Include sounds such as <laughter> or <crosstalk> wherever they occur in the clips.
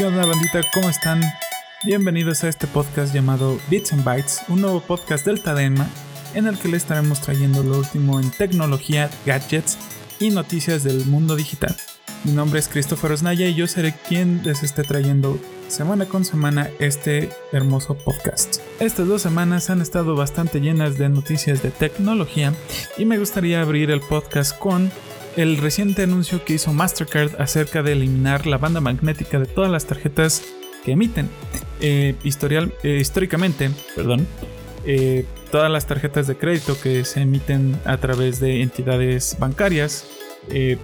¿Qué onda bandita? ¿Cómo están? Bienvenidos a este podcast llamado Bits and Bytes, un nuevo podcast del Tadema en el que les estaremos trayendo lo último en tecnología, gadgets y noticias del mundo digital. Mi nombre es Christopher Osnaya y yo seré quien les esté trayendo semana con semana este hermoso podcast. Estas dos semanas han estado bastante llenas de noticias de tecnología y me gustaría abrir el podcast con el reciente anuncio que hizo Mastercard acerca de eliminar la banda magnética de todas las tarjetas que emiten. Eh, historial, eh, históricamente, perdón, eh, todas las tarjetas de crédito que se emiten a través de entidades bancarias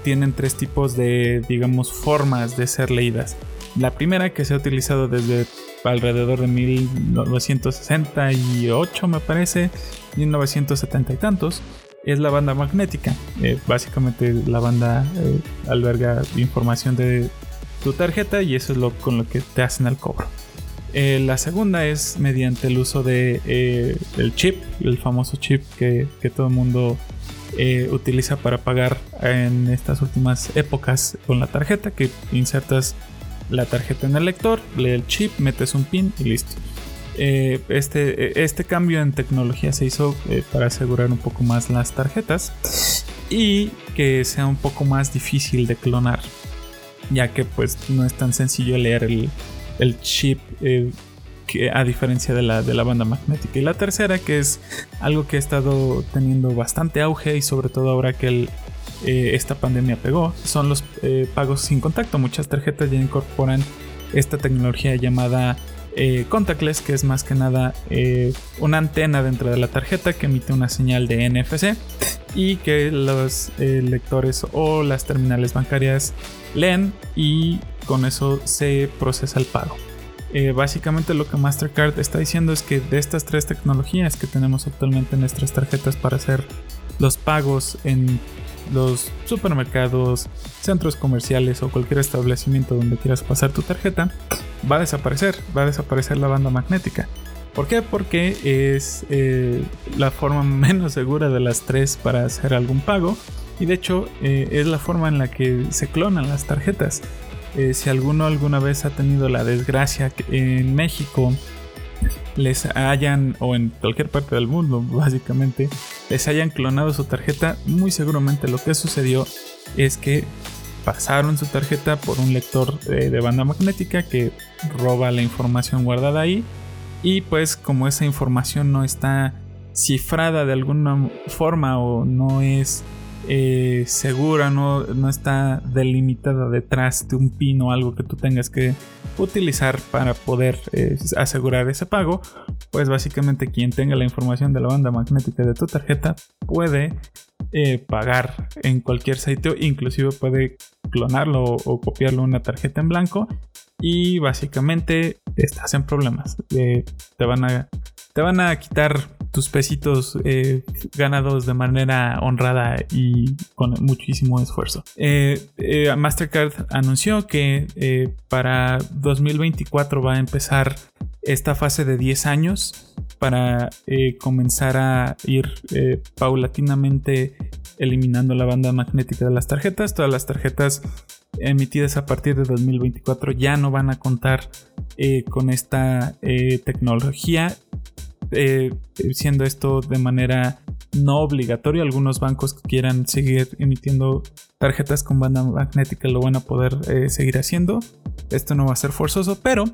tienen tres tipos de, digamos, formas de ser leídas. La primera que se ha utilizado desde alrededor de 1968, me parece, 1970 y tantos, es la banda magnética. Eh, básicamente la banda eh, alberga información de tu tarjeta y eso es lo con lo que te hacen el cobro. Eh, la segunda es mediante el uso de el chip, el famoso chip que, que todo el mundo utiliza para pagar en estas últimas épocas con la tarjeta, que insertas la tarjeta en el lector, lee el chip, metes un pin y listo. Eh, este, este cambio en tecnología se hizo eh, para asegurar un poco más las tarjetas y que sea un poco más difícil de clonar, ya que pues no es tan sencillo leer el, chip eh, que, a diferencia de la, de la banda magnética. Y la tercera, que es algo que ha estado teniendo bastante auge y sobre todo ahora que el, esta pandemia pegó, son los pagos sin contacto. Muchas tarjetas ya incorporan esta tecnología llamada eh, contactless, que es más que nada eh, una antena dentro de la tarjeta que emite una señal de NFC y que los eh, lectores o las terminales bancarias leen y con eso se procesa el pago. básicamente lo que Mastercard está diciendo es que de estas tres tecnologías que tenemos actualmente en nuestras tarjetas para hacer los pagos en los supermercados, centros comerciales o cualquier establecimiento donde quieras pasar tu tarjeta, va a desaparecer, va a desaparecer la banda magnética. ¿Por qué? Porque es eh, la forma <laughs> menos segura de las tres para hacer algún pago y de hecho eh, es la forma en la que se clonan las tarjetas. Eh, si alguno alguna vez ha tenido la desgracia en México les hayan, o en cualquier parte del mundo <laughs> básicamente, les hayan clonado su tarjeta, muy seguramente lo que sucedió es que pasaron su tarjeta por un lector de, banda magnética que roba la información guardada ahí. Y pues como esa información no está cifrada de alguna forma o no es eh, segura, no, no, está delimitada detrás de un pin o algo que tú tengas que utilizar para poder eh, asegurar ese pago, pues básicamente quien tenga la información de la banda magnética de tu tarjeta puede eh, pagar en cualquier sitio, inclusive puede clonarlo o, copiarlo una tarjeta en blanco y básicamente estás en problemas. te van a te van a quitar tus pesitos eh, ganados de manera honrada y con muchísimo esfuerzo. Eh, eh, Mastercard anunció que para 2024 va a empezar esta fase de 10 años para comenzar a ir paulatinamente eliminando la banda magnética de las tarjetas. Todas las tarjetas emitidas a partir de 2024 ya no van a contar con esta tecnología eh, siendo esto de manera no obligatoria. Algunos bancos que quieran seguir emitiendo tarjetas con banda magnética lo van a poder eh, seguir haciendo. Esto no va a ser forzoso, pero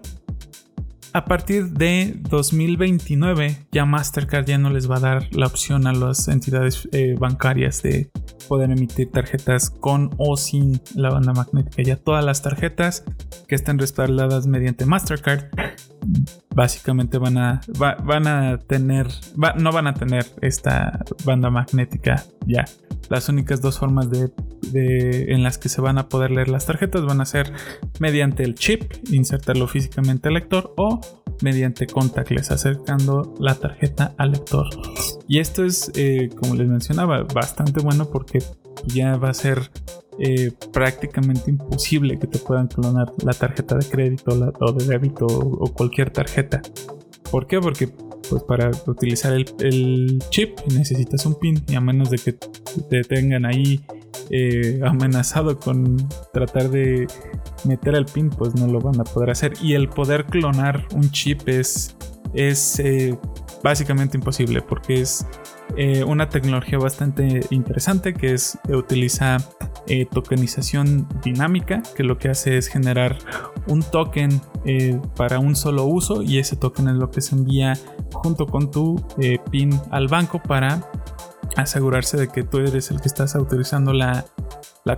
a partir de 2029 ya Mastercard ya no les va a dar la opción a las entidades eh, bancarias de poder emitir tarjetas con o sin la banda magnética. Ya todas las tarjetas que estén respaldadas mediante Mastercard básicamente van a, van a tener, no van a tener esta banda magnética ya. Las únicas dos formas de, en las que se van a poder leer las tarjetas van a ser mediante el chip, insertarlo físicamente al lector o mediante contactless, acercando la tarjeta al lector. Y esto es, eh, como les mencionaba, bastante bueno porque ya va a ser eh, prácticamente imposible que te puedan clonar la tarjeta de crédito o de débito o, cualquier tarjeta. ¿Por qué? Porque pues para utilizar el, chip necesitas un pin y a menos de que te tengan ahí eh, amenazado con tratar de meter el pin, pues no lo van a poder hacer. Y el poder clonar un chip es, es eh, básicamente imposible porque es eh, una tecnología bastante interesante que es utiliza tokenización dinámica que lo que hace es generar un token para un solo uso y ese token es lo que se envía junto con tu pin al banco para asegurarse de que tú eres el que estás autorizando la,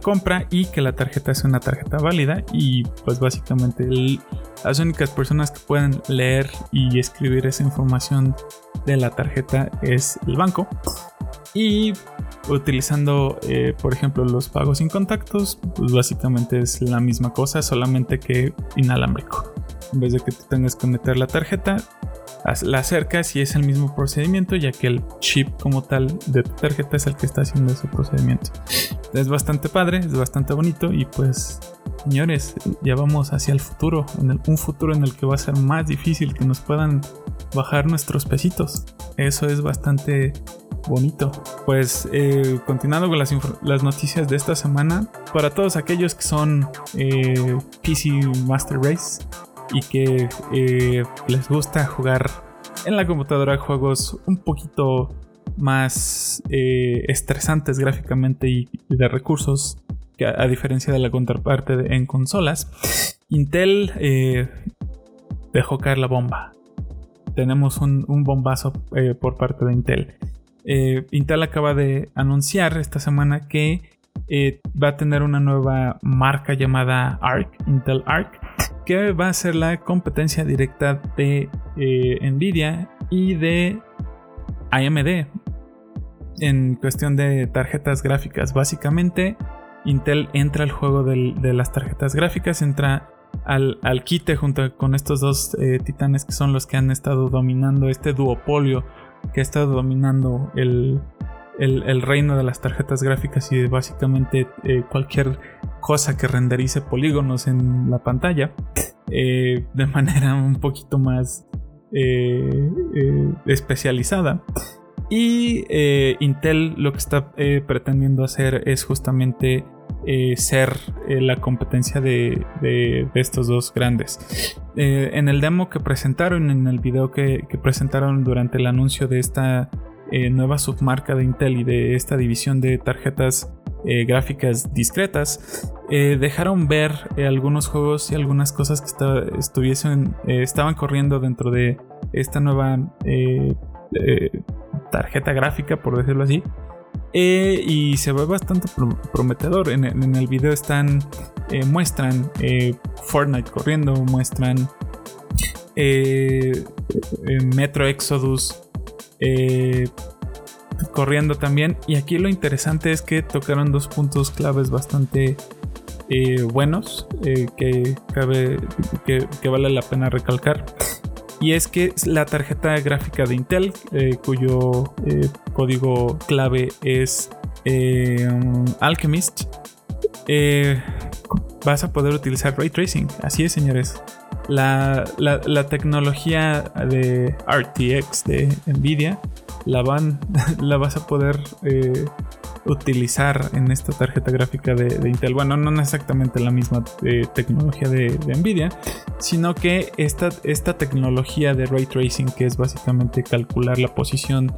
compra y que la tarjeta sea una tarjeta válida. Y pues básicamente las únicas personas que pueden leer y escribir esa información de la tarjeta es el banco. Y utilizando eh, por ejemplo los pagos sin contactos pues básicamente es la misma cosa solamente que inalámbrico. En vez de que tú tengas que meter la tarjeta la acercas y es el mismo procedimiento ya que el chip como tal de tarjeta es el que está haciendo ese procedimiento. Es bastante padre, es bastante bonito y pues señores, ya vamos hacia el futuro, en un futuro en el que va a ser más difícil que nos puedan bajar nuestros pesitos. Eso es bastante bonito. Pues eh, continuando con las, noticias de esta semana, para todos aquellos que son eh, PC Master Race, y que eh, les gusta jugar en la computadora juegos un poquito más eh, estresantes gráficamente y, de recursos, que a, diferencia de la contraparte en consolas, Intel eh, dejó caer la bomba. Tenemos un, un bombazo por parte de Intel. Intel acaba de anunciar esta semana que va a tener una nueva marca llamada ARC, Intel ARC, que va a ser la competencia directa de eh, Nvidia y de AMD en cuestión de tarjetas gráficas. Básicamente, Intel entra al juego de las tarjetas gráficas, entra al, quite junto con estos dos eh, titanes que son los que han estado dominando este duopolio que ha estado dominando el, el, reino de las tarjetas gráficas y básicamente eh, cualquier cosa que renderice polígonos en la pantalla eh, de <laughs> manera un poquito más eh, especializada. Y Intel lo que está pretendiendo hacer es justamente ser la competencia de, estos dos grandes. en el demo que presentaron, en el video que presentaron durante el anuncio de esta eh, nueva submarca de Intel y de esta división de tarjetas eh, gráficas discretas, eh, dejaron ver algunos juegos y algunas cosas que estuviesen, estaban corriendo dentro de esta nueva tarjeta gráfica, por decirlo así. y se ve bastante prometedor. En, en, el video están. muestran Fortnite corriendo. Muestran. Metro Exodus eh, corriendo también. Y aquí lo interesante es que tocaron dos puntos claves bastante eh, buenos eh, que, que, vale la pena recalcar. Y es que la tarjeta gráfica de Intel, cuyo código clave es Alchemist, vas a poder utilizar ray tracing. Así es, señores. La, tecnología de RTX de Nvidia la, van, <laughs> la vas a poder eh, utilizar en esta tarjeta gráfica de, Intel. Bueno, no exactamente la misma eh, tecnología de, Nvidia, sino que esta, esta tecnología de ray tracing, que es básicamente calcular la posición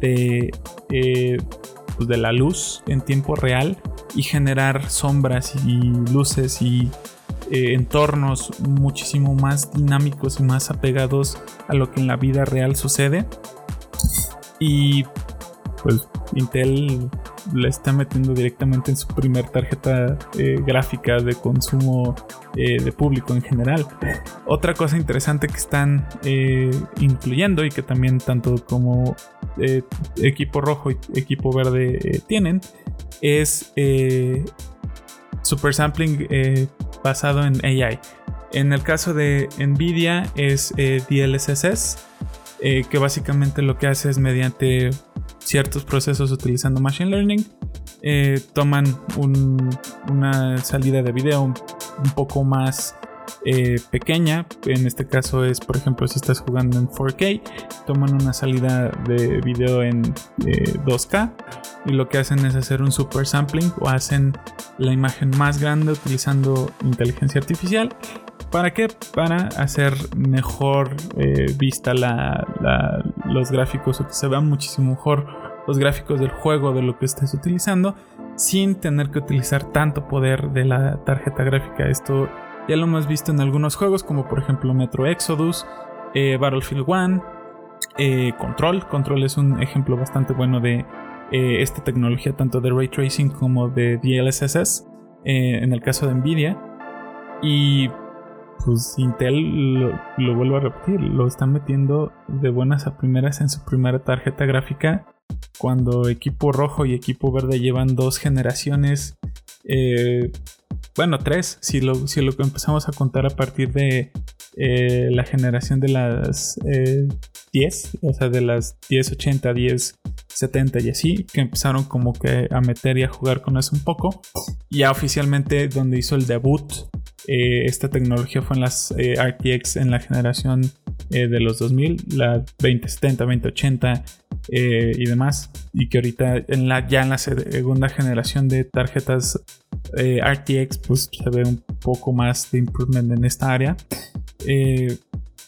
de, eh, pues de la luz en tiempo real y generar sombras y luces y eh, entornos muchísimo más dinámicos y más apegados a lo que en la vida real sucede. Y pues Intel le está metiendo directamente en su primer tarjeta eh, gráfica de consumo eh, de público en general. Otra cosa interesante que están incluyendo y que también tanto como equipo rojo y equipo verde tienen es super sampling basado en AI. En el caso de Nvidia es eh, DLSS, eh, que básicamente lo que hace es mediante ciertos procesos utilizando Machine Learning, eh, toman una salida de video un, poco más eh, pequeña. En este caso es, por ejemplo, si estás jugando en 4K, toman una salida de video en 2K eh, y lo que hacen es hacer un super sampling o hacen la imagen más grande utilizando inteligencia artificial. ¿Para qué? Para hacer mejor eh, vista los gráficos o que se vean muchísimo mejor los gráficos del juego de lo que estés utilizando sin tener que utilizar tanto poder de la tarjeta gráfica. Esto ya lo hemos visto en algunos juegos como por ejemplo Metro Exodus, eh, Battlefield 1, eh, Control. Control es un ejemplo bastante bueno de eh, esta tecnología tanto de ray tracing como de DLSS en el caso de Nvidia. Y pues Intel lo, lo, vuelvo a repetir, lo están metiendo de buenas a primeras en su primera tarjeta gráfica cuando equipo rojo y equipo verde llevan dos generaciones bueno, tres, si lo, si lo empezamos a contar a partir de eh, la generación de las 10, eh, o sea, de las 1080, 1070 y así, que empezaron como que a meter y a jugar con eso un poco. Ya oficialmente donde hizo el debut eh, esta tecnología fue en las RTX en la generación de los 2000, la 2070, 2080 y demás. Y que ahorita en la, ya en la segunda generación de tarjetas eh, RTX pues se ve un poco más de improvement en esta área. Eh,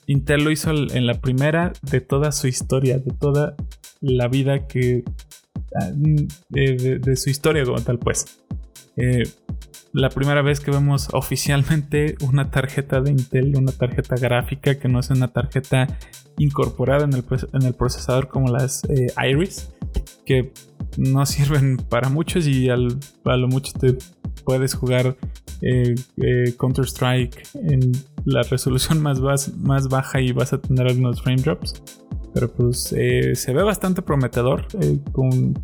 Intel lo hizo en la primera de toda su historia, de toda la vida que... Ah, de, su historia como tal pues. Eh, la primera vez que vemos oficialmente una tarjeta de Intel, una tarjeta gráfica que no es una tarjeta incorporada en el, en el procesador como las Iris, que no sirven para muchos y al, a lo mucho te puedes jugar eh, eh, Counter Strike en la resolución <laughs> más, más baja y vas a tener algunos frame drops. Pero pues eh, se ve bastante prometedor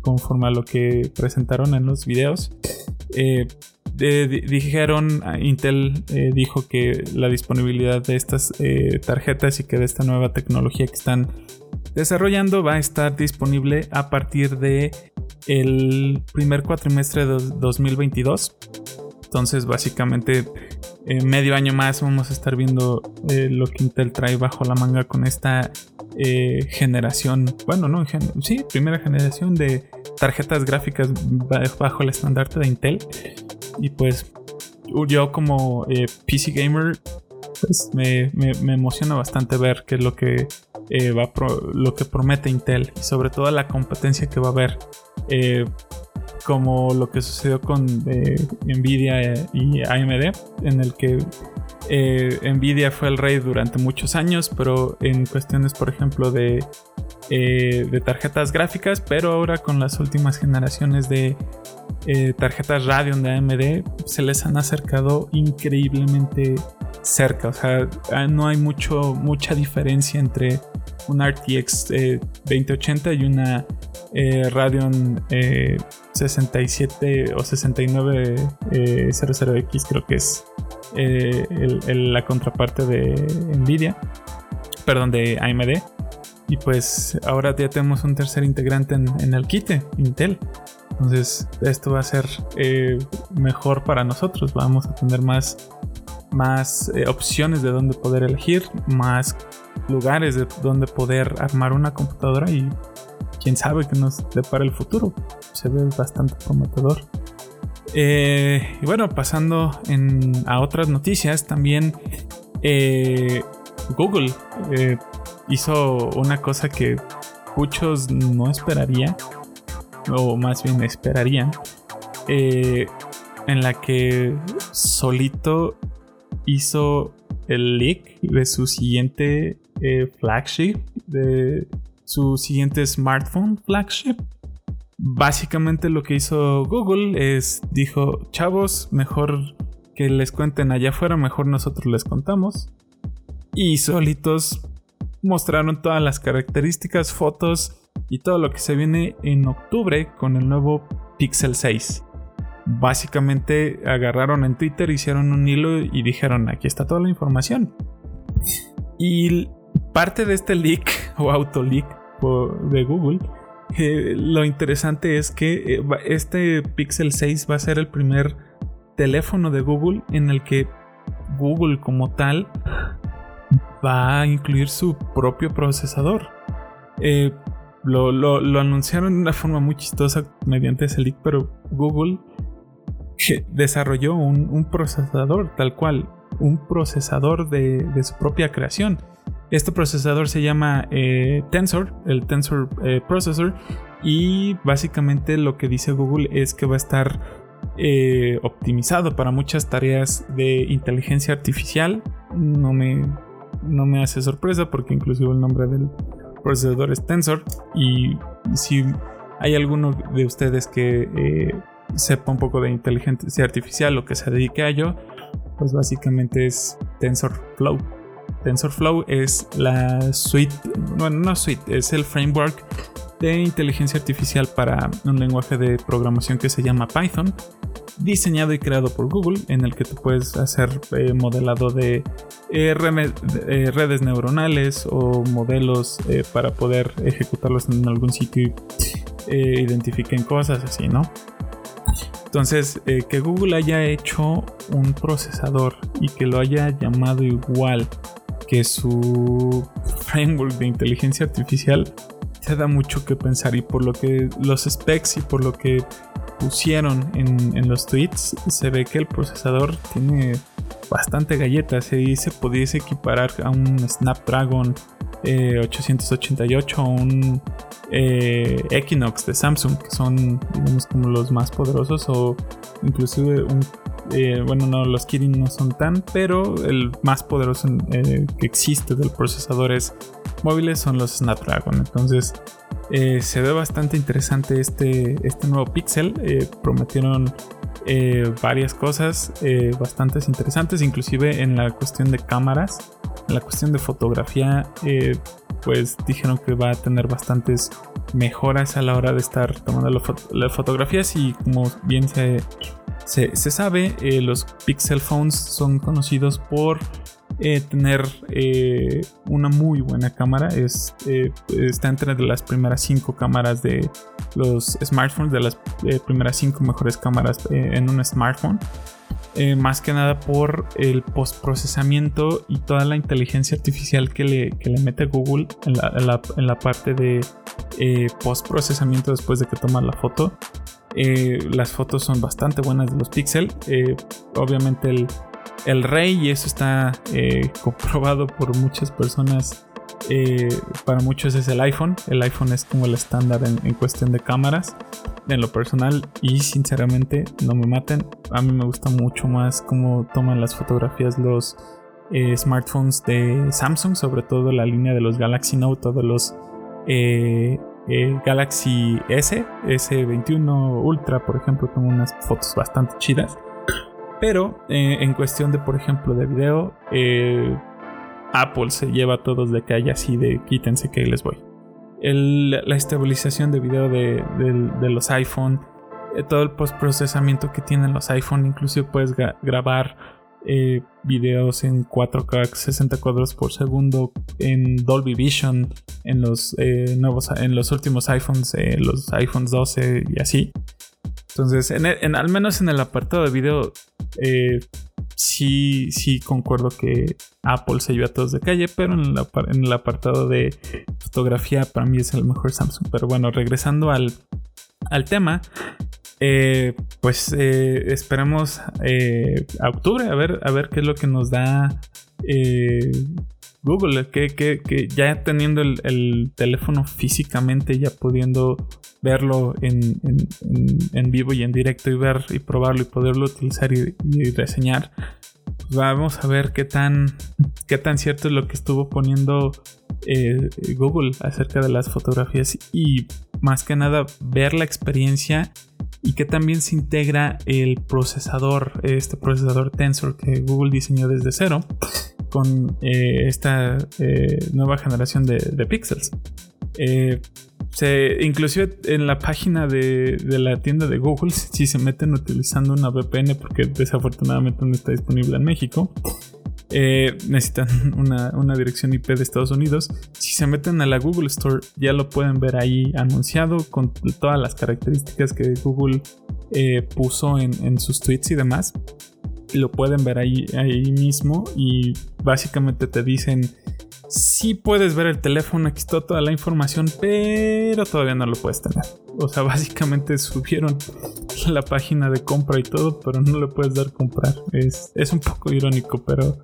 conforme a lo que presentaron en los videos. dijeron, Intel dijo que la disponibilidad de estas tarjetas y que de esta nueva tecnología que están desarrollando va a estar disponible a partir de el primer cuatrimestre de 2022. Entonces, básicamente, en medio año más vamos a estar viendo eh, lo que Intel trae bajo la manga con esta eh, generación, bueno, no, sí, primera generación de tarjetas gráficas bajo el estandarte de Intel. Y pues, yo como eh, PC gamer, pues me, me, emociona bastante ver qué es lo que va lo que promete Intel y sobre todo la competencia que va a haber eh, como lo que sucedió con eh, Nvidia y AMD, en el que eh, Nvidia fue el rey durante muchos años, pero en cuestiones, por ejemplo, de, tarjetas gráficas, pero ahora con las últimas generaciones de tarjetas Radeon de AMD, se les han acercado increíblemente cerca. O sea, ah, no hay mucho, mucha diferencia entre una RTX 2080 y una eh, Radeon 67 eh, o 6900X eh, creo que es la contraparte de Nvidia, perdón, de AMD. Y pues ahora ya tenemos un tercer integrante en, el kit, Intel. Entonces esto va a ser mejor para nosotros. Vamos a tener más, más opciones de donde poder elegir, más lugares de donde poder armar una computadora y quién sabe qué nos depara el futuro. Se ve bastante prometedor. Eh, y bueno, pasando a otras noticias, también eh, Google eh, hizo una cosa que muchos no esperarían, o más bien esperarían, en la que solito hizo el leak de su siguiente flagship de su siguiente smartphone flagship. Básicamente lo que hizo Google es, dijo, chavos, mejor que les cuenten allá afuera, mejor nosotros les contamos. Y solitos mostraron todas las características, fotos y todo lo que se viene en octubre con el nuevo Pixel 6. Básicamente agarraron en Twitter, hicieron un hilo y dijeron, aquí está toda la información. Y parte de este leak <laughs> o auto de Google, eh, lo interesante es que eh, este Pixel 6 va a ser el primer teléfono de Google en el que Google como tal va a incluir su propio procesador. Eh, lo, anunciaron de una forma muy chistosa mediante ese leak, pero Google desarrolló un, procesador tal cual, un procesador de, su propia creación. Este procesador se llama eh, Tensor, el Tensor eh, Processor, y básicamente lo que dice Google es que va a estar eh, optimizado para muchas tareas de inteligencia artificial. No me, no me hace sorpresa porque inclusive el nombre del procesador es Tensor. Y si hay alguno de ustedes que sepa un poco de inteligencia artificial o que se dedique a ello, pues básicamente es TensorFlow. TensorFlow es la suite, bueno, no suite, es el framework de inteligencia artificial para un lenguaje de programación que se llama Python, diseñado y creado por Google, en el que tú puedes hacer eh, modelado de eh, eh, redes neuronales o modelos para poder ejecutarlos en algún sitio y identifiquen cosas así, ¿no? Entonces, que Google haya hecho un procesador y que lo haya llamado igual que su framework de inteligencia artificial, te da mucho que pensar y por lo que los specs y por lo que pusieron en, los tweets se ve que el procesador tiene bastante galletas y se pudiese equiparar a un Snapdragon 888 eh, o un eh, Equinox de Samsung que son digamos como los más poderosos o inclusive un eh, bueno, no, los Kirin no son tan, pero el más poderoso que existe del procesador es móviles son los Snapdragon. Entonces eh, se ve bastante interesante este, este nuevo Pixel. Eh, prometieron eh, varias cosas bastante interesantes, inclusive en la cuestión de cámaras, en la cuestión de fotografía. pues dijeron que va a tener bastantes mejoras a la hora de estar tomando las fotografías y como bien se, se sabe, los Pixel Phones son conocidos por eh, tener eh, una muy buena cámara. Es, eh, está entre las primeras cinco cámaras de los smartphones, de las primeras cinco mejores cámaras en un smartphone. más que nada por el postprocesamiento y toda la inteligencia artificial que le, le mete Google en la, en la parte de postprocesamiento después de que toma la foto. las fotos son bastante buenas de los Pixel. obviamente el, el rey y eso está eh, comprobado por muchas personas. Eh, para muchos es el iPhone. El iPhone es como el estándar en, cuestión de cámaras. En lo personal y sinceramente no me maten. A mí me gusta mucho más cómo toman las fotografías los eh, smartphones de Samsung, sobre todo la línea de los Galaxy Note de los Galaxy S, S21 Ultra, por ejemplo, tengo unas fotos bastante chidas. Pero eh, en cuestión de, por ejemplo, de video, eh, Apple se lleva a todos de calle así de quítense que les voy. la estabilización de video de, los iPhone, eh, todo el postprocesamiento que tienen los iPhone, inclusive puedes grabar videos en 4K 60 cuadros por segundo en Dolby Vision en los nuevos en los últimos iPhones los iPhones 12 y así entonces, en, al menos en el apartado de video, eh, sí, sí concuerdo que Apple se lleva a todos de calle, pero en, el apartado de fotografía para mí es el mejor Samsung. Pero bueno, regresando al, tema, eh, pues eh, esperamos a octubre a ver, a ver qué es lo que nos da Google, que, que, ya teniendo el, teléfono físicamente, ya pudiendo verlo en, en, vivo y en directo y ver y probarlo y poderlo utilizar y, reseñar, pues vamos a ver qué tan, qué tan cierto es lo que estuvo poniendo eh, Google acerca de las fotografías y más que nada ver la experiencia y que también se integra el procesador, este procesador Tensor que Google diseñó desde cero con eh, esta eh, nueva generación de, pixels. Eh, se, inclusive en la página de, la tienda de Google, <laughs> si se meten utilizando una VPN, porque desafortunadamente no está disponible en México, necesitan <laughs> una, una, dirección IP de Estados Unidos. Si se meten a la Google Store, ya lo pueden ver ahí anunciado con todas las características que Google puso en, en, sus tweets y demás. Lo pueden ver ahí, ahí mismo y básicamente te dicen sí puedes ver el teléfono, aquí está toda la información, pero todavía no lo puedes tener. O sea, <laughs> básicamente subieron <laughs> la página de compra y todo, pero no le puedes dar comprar. Es, un poco irónico, pero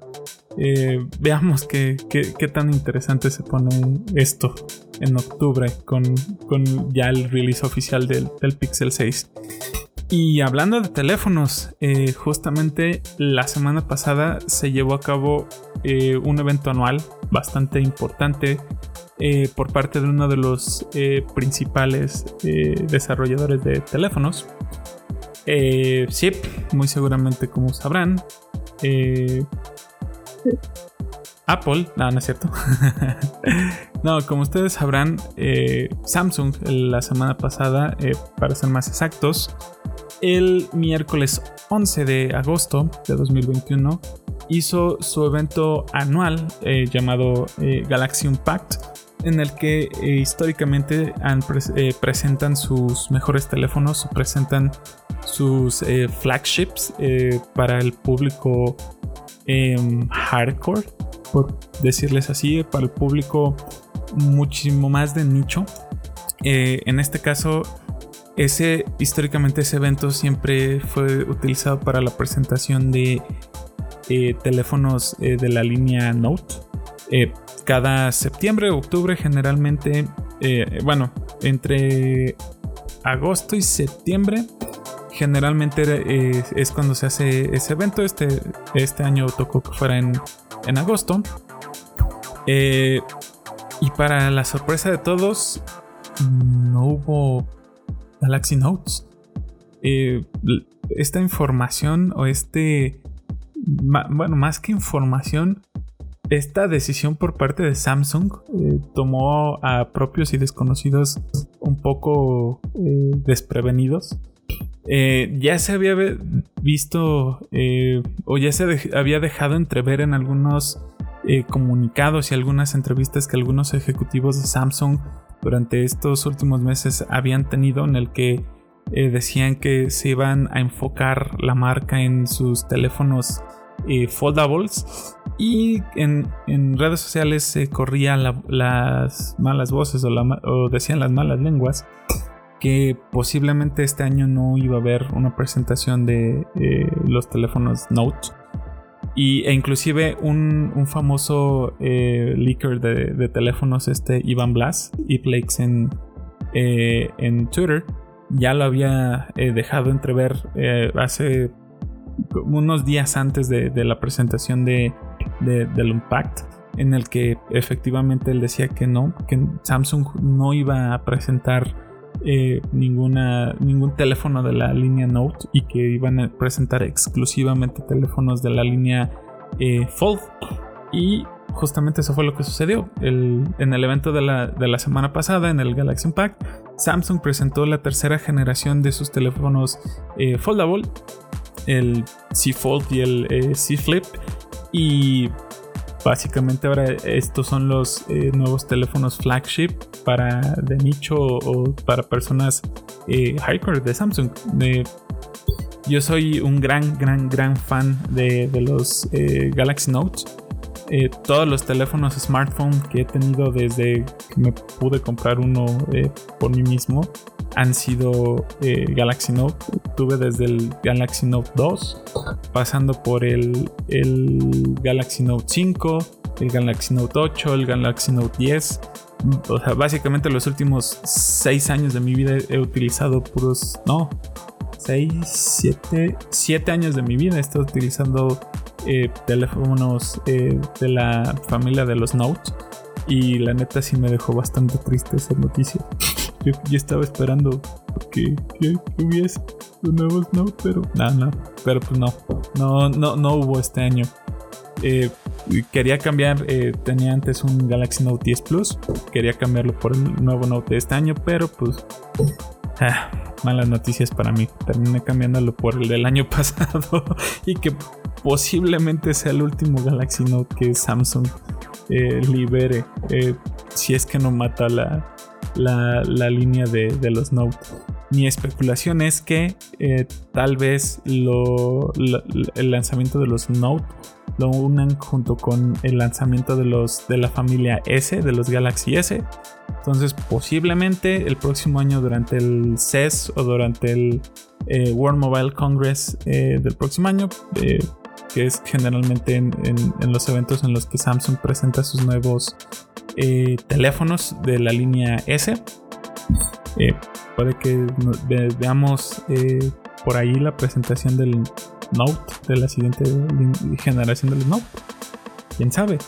eh, veamos qué, tan interesante se pone esto en octubre con, ya el release oficial del, del Pixel 6. Y hablando de teléfonos, eh, justamente la semana pasada se llevó a cabo eh, un evento anual bastante importante eh, por parte de uno de los principales desarrolladores de teléfonos. sí, muy seguramente como sabrán. Apple, no, no es cierto. <laughs> no, como ustedes sabrán, Samsung la semana pasada, para ser más exactos, el miércoles 11 de agosto de 2021 hizo su evento anual eh, llamado eh, Galaxy Unpacked en el que eh, históricamente presentan sus mejores teléfonos, presentan sus flagships para el público em, hardcore, por decirles así, para el público muchísimo más de nicho. en este caso ese, históricamente ese evento siempre fue utilizado para la presentación de eh, teléfonos eh, de la línea Note. Eh, cada septiembre, octubre generalmente, bueno, entre agosto y septiembre generalmente es cuando se hace ese evento. Este, este año tocó que fuera en, en agosto. y para la sorpresa de todos, no hubo Galaxy Notes. Eh, esta información o este, bueno, más que información, esta decisión por parte de Samsung eh, tomó a propios y desconocidos un poco eh, desprevenidos. ya se había visto o ya se había dejado entrever en algunos comunicados y algunas entrevistas que algunos ejecutivos de Samsung durante estos últimos meses habían tenido en el que eh, decían que se iban a enfocar la marca en sus teléfonos eh, foldables y en, redes sociales se corrían las malas voces o, decían las malas lenguas que posiblemente este año no iba a haber una presentación de eh, los teléfonos Note y, e inclusive un, famoso eh, leaker de, teléfonos, este Ivan Blas, y en, eh, en Twitter, ya lo había eh, dejado entrever hace unos días antes de, la presentación de, del Unpacked, en el que efectivamente él decía que no, que Samsung no iba a presentar eh, ninguna, ningún teléfono de la línea Note y que iban a presentar exclusivamente teléfonos de la línea eh, Fold. Y justamente eso fue lo que sucedió. en el evento de la, semana pasada, en el Galaxy Impact, Samsung presentó la tercera generación de sus teléfonos eh, foldable, el C Fold y el C Flip. Y Básicamente ahora estos son los eh, nuevos teléfonos flagship para de nicho o, para personas eh, hardcore de Samsung. yo soy un gran, gran, gran fan de, los eh, Galaxy Note. Eh, todos los teléfonos smartphone que he tenido desde que me pude comprar uno por mí mismo han sido Galaxy Note. Tuve desde el Galaxy Note 2, pasando por el, el Galaxy Note 5, el Galaxy Note 8, el Galaxy Note 10. O sea, básicamente los últimos 6 años de mi vida he utilizado puros, no, 6, 7, 7 años de mi vida he estado utilizando eh, teléfonos eh, de la familia de los Note. Y la neta sí me dejó bastante triste esa noticia. Yo, estaba esperando que, hubiese un nuevo Note, pero no, no, pero pues no, no, no, no hubo este año. Eh, quería cambiar, eh, tenía antes un Galaxy Note 10 Plus, quería cambiarlo por el nuevo Note de este año, pero pues ah, malas noticias para mí. Terminé cambiándolo por el del año <laughs> pasado y que posiblemente sea el último Galaxy Note que Samsung eh, libere, si es que no mata la, la, línea de, los Note. Mi especulación es que eh, tal vez lo, el lanzamiento de los Note lo unan junto con el lanzamiento de los de la familia S, de los Galaxy S. Entonces, posiblemente el próximo año durante el CES o durante el eh, World Mobile Congress eh, del próximo año, que es generalmente en, los eventos en los que Samsung presenta sus nuevos teléfonos de la línea S eh, puede que veamos eh, por ahí la presentación del Note, de la siguiente generación del Note. Quién sabe.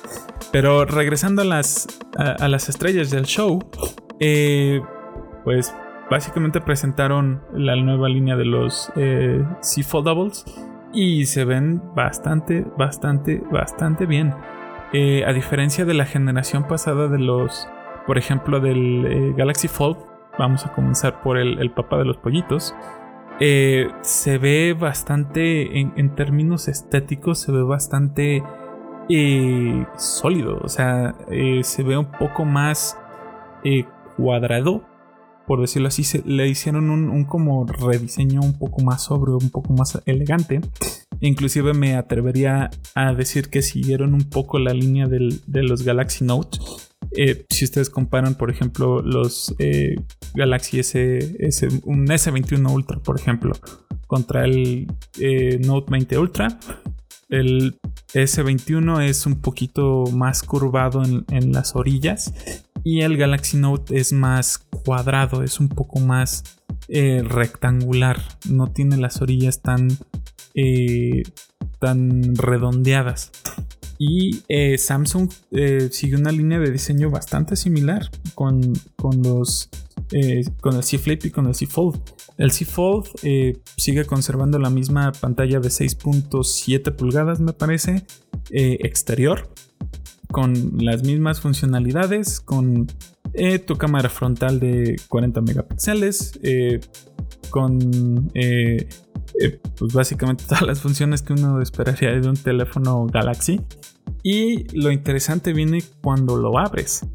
Pero regresando a las, a, las estrellas del show, eh, pues básicamente presentaron la nueva línea de los C Foldables y se ven bastante, bastante, bastante bien. a diferencia de la generación pasada de los, por ejemplo, del Galaxy Fold, vamos a comenzar por el, papá de los pollitos. Eh, se ve bastante, en, términos estéticos, se ve bastante eh, sólido. O sea, eh, se ve un poco más cuadrado, por decirlo así. Le hicieron un, como rediseño un poco más sobrio, un poco más elegante. Inclusive me atrevería a decir que siguieron un poco la línea de los Galaxy Note si ustedes comparan, por ejemplo, los Galaxy S, un S21 Ultra, por ejemplo, contra el eh, Note 20 Ultra, el S21 es un poquito más curvado en, las orillas y el Galaxy Note es más cuadrado, es un poco más rectangular, no tiene las orillas tan, tan redondeadas. Y eh, Samsung eh, sigue una línea de diseño bastante similar con, los eh, con el C Flip y con el C Fold. El C Fold sigue conservando la misma pantalla de 6.7 pulgadas, me parece, exterior, con las mismas funcionalidades, con tu cámara frontal de 40 megapíxeles, con pues básicamente <laughs> todas las funciones que uno esperaría de un teléfono Galaxy. Y lo interesante viene cuando lo abres.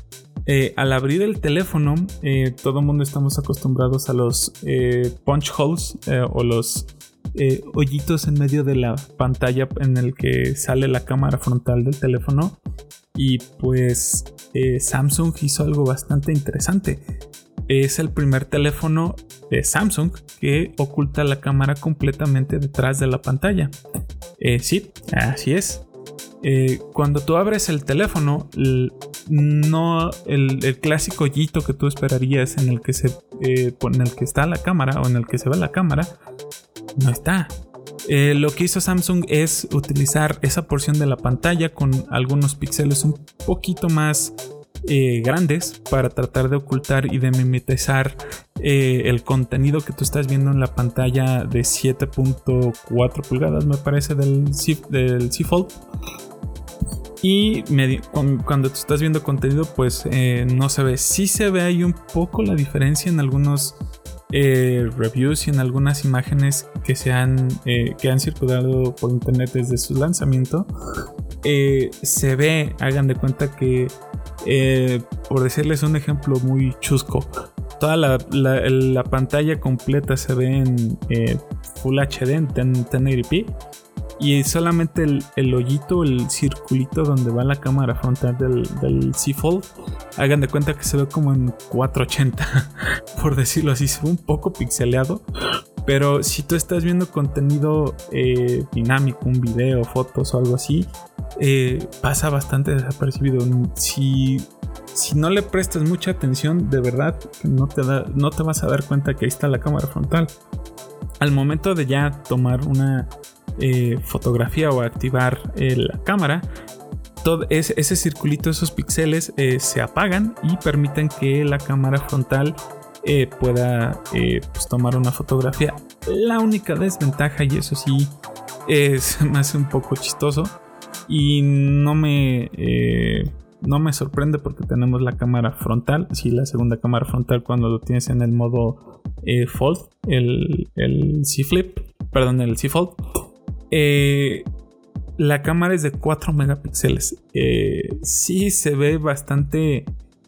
Eh, al abrir el teléfono, eh, todo el mundo estamos acostumbrados a los eh, punch holes o los hoyitos en medio de la pantalla en el que sale la cámara frontal del teléfono. Y pues Samsung hizo algo bastante interesante. Es el primer teléfono de Samsung que oculta la cámara completamente detrás de la pantalla. sí, así es. Eh, cuando tú abres el teléfono, no el, clásico hoyito que tú esperarías en el que se eh, en el que está la cámara o en el que se ve la cámara, no está. Eh, lo que hizo Samsung es utilizar esa porción de la pantalla con algunos píxeles un poquito más grandes para tratar de ocultar y de mimetizar el contenido que tú estás viendo en la pantalla de 7.4 pulgadas, me parece, del C, del C Fold. Y cuando tú estás viendo contenido, pues eh, no se ve. Sí se ve ahí un poco la diferencia en algunos eh, reviews y en algunas imágenes que, se han, eh, que han circulado por internet desde su lanzamiento. se ve, hagan de cuenta que, por decirles un ejemplo muy chusco, toda la, pantalla completa se ve en Full HD, en 1080p y solamente el, hoyito, el circulito donde va la cámara frontal del, del C Fold, hagan de cuenta que se ve como en 480, <laughs> por decirlo así, se ve un poco pixeleado. Pero si tú estás viendo contenido eh, dinámico, un video, fotos o algo así, eh, pasa bastante desapercibido. Si, si no le prestas mucha atención, de verdad no te, da, no te vas a dar cuenta que ahí está la cámara frontal. Al momento de ya tomar una eh, fotografía o activar eh, la cámara, todo ese, circulito, esos píxeles eh, se apagan y permiten que la cámara frontal pueda pues, tomar una fotografía. La única desventaja, y eso sí es <laughs> más un poco chistoso, y no me, no me sorprende porque tenemos la cámara frontal, sí, la segunda cámara frontal cuando lo tienes en el modo Fold, el, el C Flip, perdón, el C Fold eh, la cámara es de 4 megapíxeles. Eh, sí se ve bastante.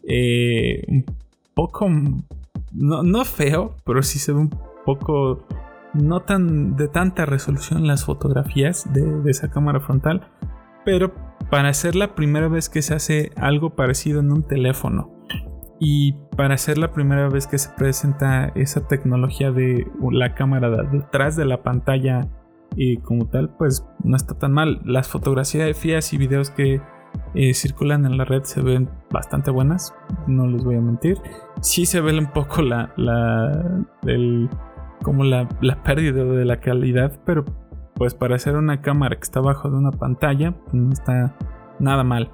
Eh, un poco no, feo, pero sí se ve un poco no tan de tanta resolución las fotografías de, esa cámara frontal, pero para ser la primera vez que se hace algo parecido en un teléfono y para ser la primera vez que se presenta esa tecnología de la cámara detrás de la pantalla y como tal, pues no está tan mal. Las fotografías y videos que eh, circulan en la red se ven bastante buenas, no les voy a mentir. Sí se ve un poco la, la como la, pérdida de la calidad, pero pues para hacer una cámara que está abajo de una pantalla, pues, no está nada mal.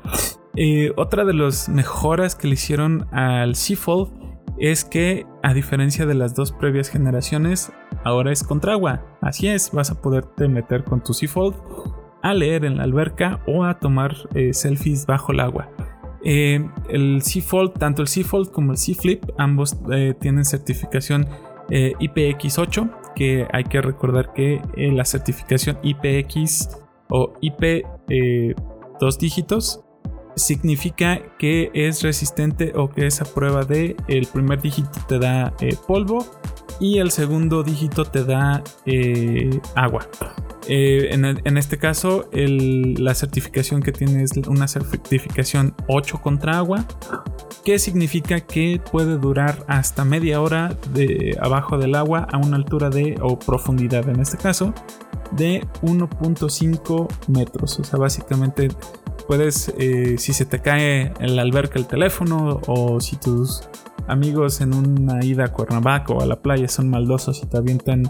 Eh, otra de las mejoras que le hicieron al C Fold es que, a diferencia de las dos previas generaciones, ahora es contra agua. Así es, vas a poderte meter con tu C Fold a leer en la alberca o a tomar eh, selfies bajo el agua. Eh, el C Fold, tanto el C Fold como el C Flip, ambos tienen certificación IPX8, que hay que recordar que la certificación IPX o IP dos dígitos significa que es resistente o que esa prueba de el primer dígito te da polvo y el segundo dígito te da agua. Eh, en, este caso, la certificación que tiene es una certificación 8 contra agua, que significa que puede durar hasta media hora de abajo del agua a una altura de, o profundidad en este caso, de 1.5 metros. O sea, básicamente puedes, eh, si se te cae en la alberca el teléfono o si tus amigos en una ida a Cuernavaca o a la playa son maldosos y te avientan